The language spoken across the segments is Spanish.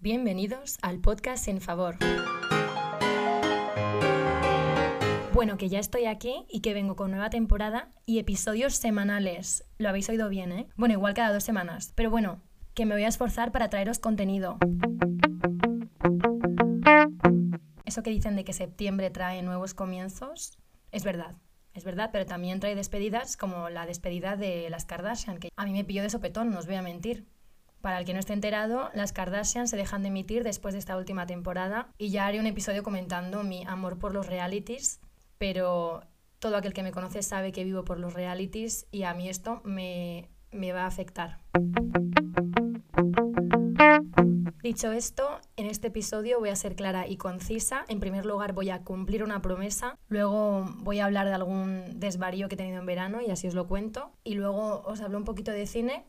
Bienvenidos al podcast En Favor. Bueno, que ya estoy aquí y que vengo con nueva temporada y episodios semanales. Lo habéis oído bien, ¿eh? Bueno, igual cada dos semanas. Pero bueno, que me voy a esforzar para traeros contenido. Eso que dicen de que septiembre trae nuevos comienzos, es verdad. Es verdad, pero también trae despedidas como la despedida de las Kardashian, que a mí me pilló de sopetón, no os voy a mentir. Para el que no esté enterado, las Kardashian se dejan de emitir después de esta última temporada y ya haré un episodio comentando mi amor por los realities, pero todo aquel que me conoce sabe que vivo por los realities y a mí esto me, me va a afectar. Dicho esto, en este episodio voy a ser clara y concisa. En primer lugar voy a cumplir una promesa, luego voy a hablar de algún desvarío que he tenido en verano y así os lo cuento, y luego os hablo un poquito de cine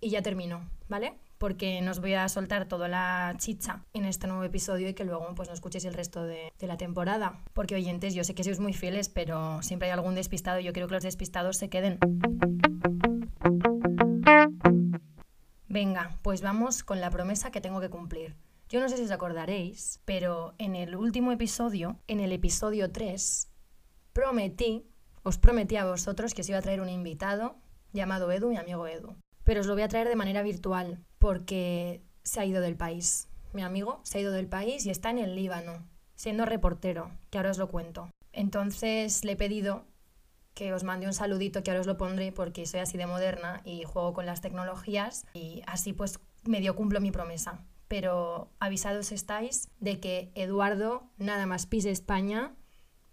y ya termino, ¿vale? Porque nos voy a soltar toda la chicha en este nuevo episodio y que luego pues no escuchéis el resto de, de la temporada. Porque oyentes, yo sé que sois muy fieles, pero siempre hay algún despistado y yo quiero que los despistados se queden. Venga, pues vamos con la promesa que tengo que cumplir. Yo no sé si os acordaréis, pero en el último episodio, en el episodio 3, prometí, os prometí a vosotros que os iba a traer un invitado llamado Edu, mi amigo Edu pero os lo voy a traer de manera virtual porque se ha ido del país. Mi amigo se ha ido del país y está en el Líbano, siendo reportero, que ahora os lo cuento. Entonces le he pedido que os mande un saludito, que ahora os lo pondré porque soy así de moderna y juego con las tecnologías y así pues medio cumplo mi promesa. Pero avisados estáis de que Eduardo, nada más pise España,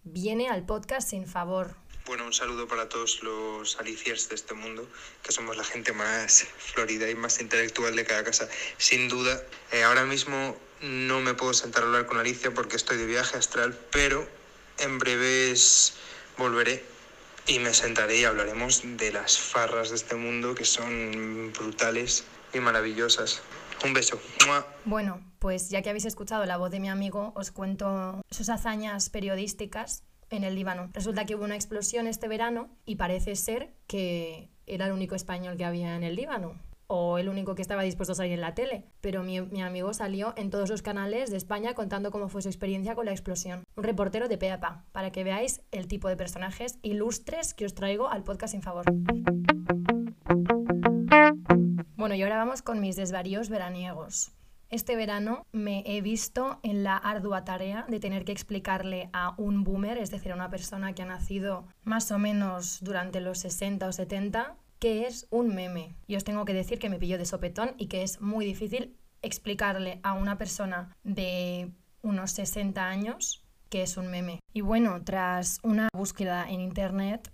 viene al podcast sin favor. Bueno, un saludo para todos los aliciers de este mundo, que somos la gente más florida y más intelectual de cada casa. Sin duda, eh, ahora mismo no me puedo sentar a hablar con Alicia porque estoy de viaje astral, pero en breves volveré y me sentaré y hablaremos de las farras de este mundo que son brutales y maravillosas. Un beso. Bueno, pues ya que habéis escuchado la voz de mi amigo, os cuento sus hazañas periodísticas en el Líbano. Resulta que hubo una explosión este verano y parece ser que era el único español que había en el Líbano o el único que estaba dispuesto a salir en la tele. Pero mi, mi, amigo salió en todos los canales de España contando cómo fue su experiencia con la explosión. Un reportero de peapa, para que veáis el tipo de personajes ilustres que os traigo al podcast sin favor. Bueno, y ahora vamos con mis desvaríos veraniegos. Este verano me he visto en la ardua tarea de tener que explicarle a un boomer, es decir, a una persona que ha nacido más o menos durante los 60 o 70, qué es un meme. Y os tengo que decir que me pilló de sopetón y que es muy difícil explicarle a una persona de unos 60 años qué es un meme. Y bueno, tras una búsqueda en internet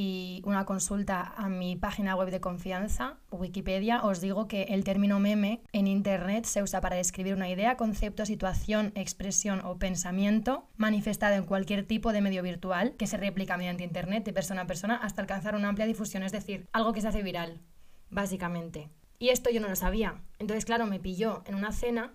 y una consulta a mi página web de confianza, Wikipedia, os digo que el término meme en Internet se usa para describir una idea, concepto, situación, expresión o pensamiento manifestado en cualquier tipo de medio virtual que se replica mediante Internet de persona a persona hasta alcanzar una amplia difusión, es decir, algo que se hace viral, básicamente. Y esto yo no lo sabía. Entonces, claro, me pilló en una cena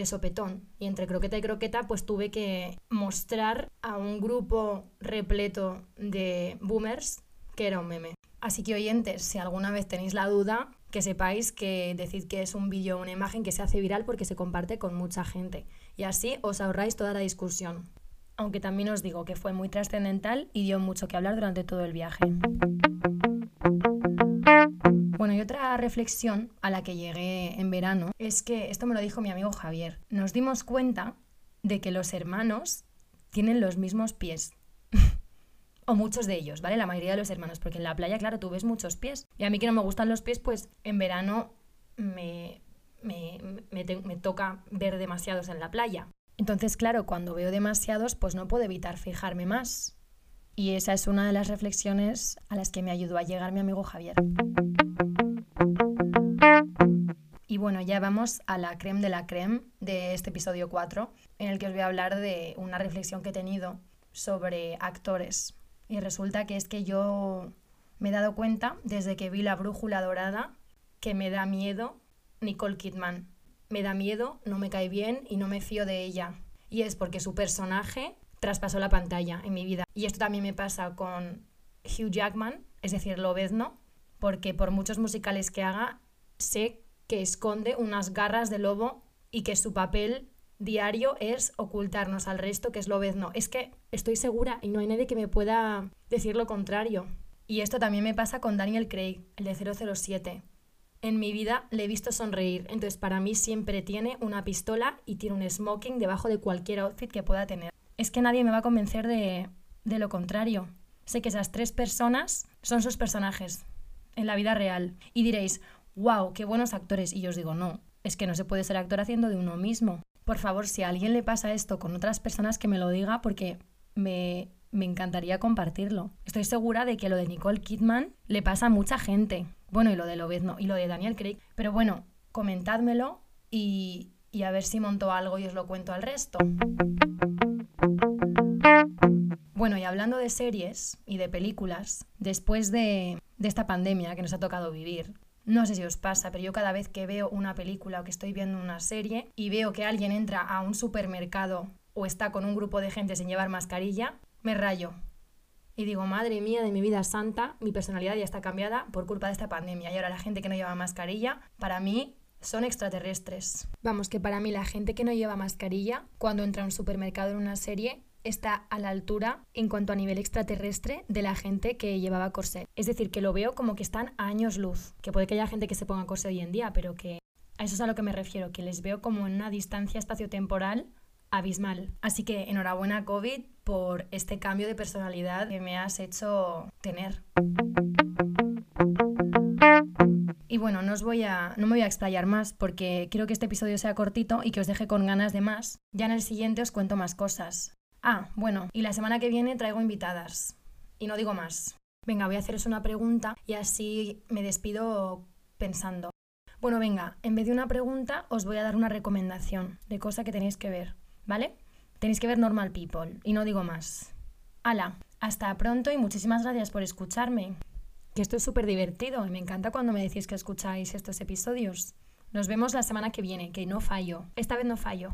de sopetón. Y entre croqueta y croqueta, pues tuve que mostrar a un grupo repleto de boomers que era un meme. Así que oyentes, si alguna vez tenéis la duda, que sepáis que decid que es un vídeo o una imagen que se hace viral porque se comparte con mucha gente. Y así os ahorráis toda la discusión. Aunque también os digo que fue muy trascendental y dio mucho que hablar durante todo el viaje. Reflexión a la que llegué en verano es que, esto me lo dijo mi amigo Javier, nos dimos cuenta de que los hermanos tienen los mismos pies. o muchos de ellos, ¿vale? La mayoría de los hermanos, porque en la playa, claro, tú ves muchos pies. Y a mí que no me gustan los pies, pues en verano me, me, me toca ver demasiados en la playa. Entonces, claro, cuando veo demasiados, pues no puedo evitar fijarme más. Y esa es una de las reflexiones a las que me ayudó a llegar mi amigo Javier. Y bueno, ya vamos a la creme de la creme de este episodio 4, en el que os voy a hablar de una reflexión que he tenido sobre actores. Y resulta que es que yo me he dado cuenta desde que vi la brújula dorada que me da miedo Nicole Kidman. Me da miedo, no me cae bien y no me fío de ella. Y es porque su personaje traspasó la pantalla en mi vida. Y esto también me pasa con Hugh Jackman, es decir, Lobezno, porque por muchos musicales que haga, sé que esconde unas garras de lobo y que su papel diario es ocultarnos al resto que es lobezno. Es que estoy segura y no hay nadie que me pueda decir lo contrario. Y esto también me pasa con Daniel Craig, el de 007. En mi vida le he visto sonreír, entonces para mí siempre tiene una pistola y tiene un smoking debajo de cualquier outfit que pueda tener. Es que nadie me va a convencer de, de lo contrario. Sé que esas tres personas son sus personajes en la vida real. Y diréis, wow, qué buenos actores. Y yo os digo, no, es que no se puede ser actor haciendo de uno mismo. Por favor, si a alguien le pasa esto con otras personas, que me lo diga porque me, me encantaría compartirlo. Estoy segura de que lo de Nicole Kidman le pasa a mucha gente. Bueno, y lo de Lobezno y lo de Daniel Craig. Pero bueno, comentádmelo y, y a ver si monto algo y os lo cuento al resto. Bueno, y hablando de series y de películas, después de, esta pandemia que nos ha tocado vivir, no sé si os pasa, pero yo cada vez que veo una película o que estoy viendo una serie y veo que alguien entra a un supermercado o está con un grupo de gente sin llevar mascarilla, me rayo. Y digo, madre mía de mi vida santa, mi personalidad ya está cambiada por culpa de esta pandemia. Y ahora la gente que no lleva mascarilla, para mí, son extraterrestres. Vamos, que para mí la gente que no lleva mascarilla, cuando entra a un supermercado en una serie, está a la altura en cuanto a nivel extraterrestre de la gente que llevaba corset. Es decir, que lo veo como que están a años luz, que puede que haya gente que se ponga corset hoy en día, pero que a eso es a lo que me refiero, que les veo como en una distancia espaciotemporal abismal. Así que enhorabuena COVID por este cambio de personalidad que me has hecho tener. Y bueno, no os voy a no me voy a explayar más porque quiero que este episodio sea cortito y que os deje con ganas de más. Ya en el siguiente os cuento más cosas. Ah, bueno, y la semana que viene traigo invitadas. Y no digo más. Venga, voy a haceros una pregunta y así me despido pensando. Bueno, venga, en vez de una pregunta os voy a dar una recomendación de cosa que tenéis que ver, ¿vale? Tenéis que ver Normal People y no digo más. Hala, hasta pronto y muchísimas gracias por escucharme. Que esto es súper divertido y me encanta cuando me decís que escucháis estos episodios. Nos vemos la semana que viene, que no fallo. Esta vez no fallo.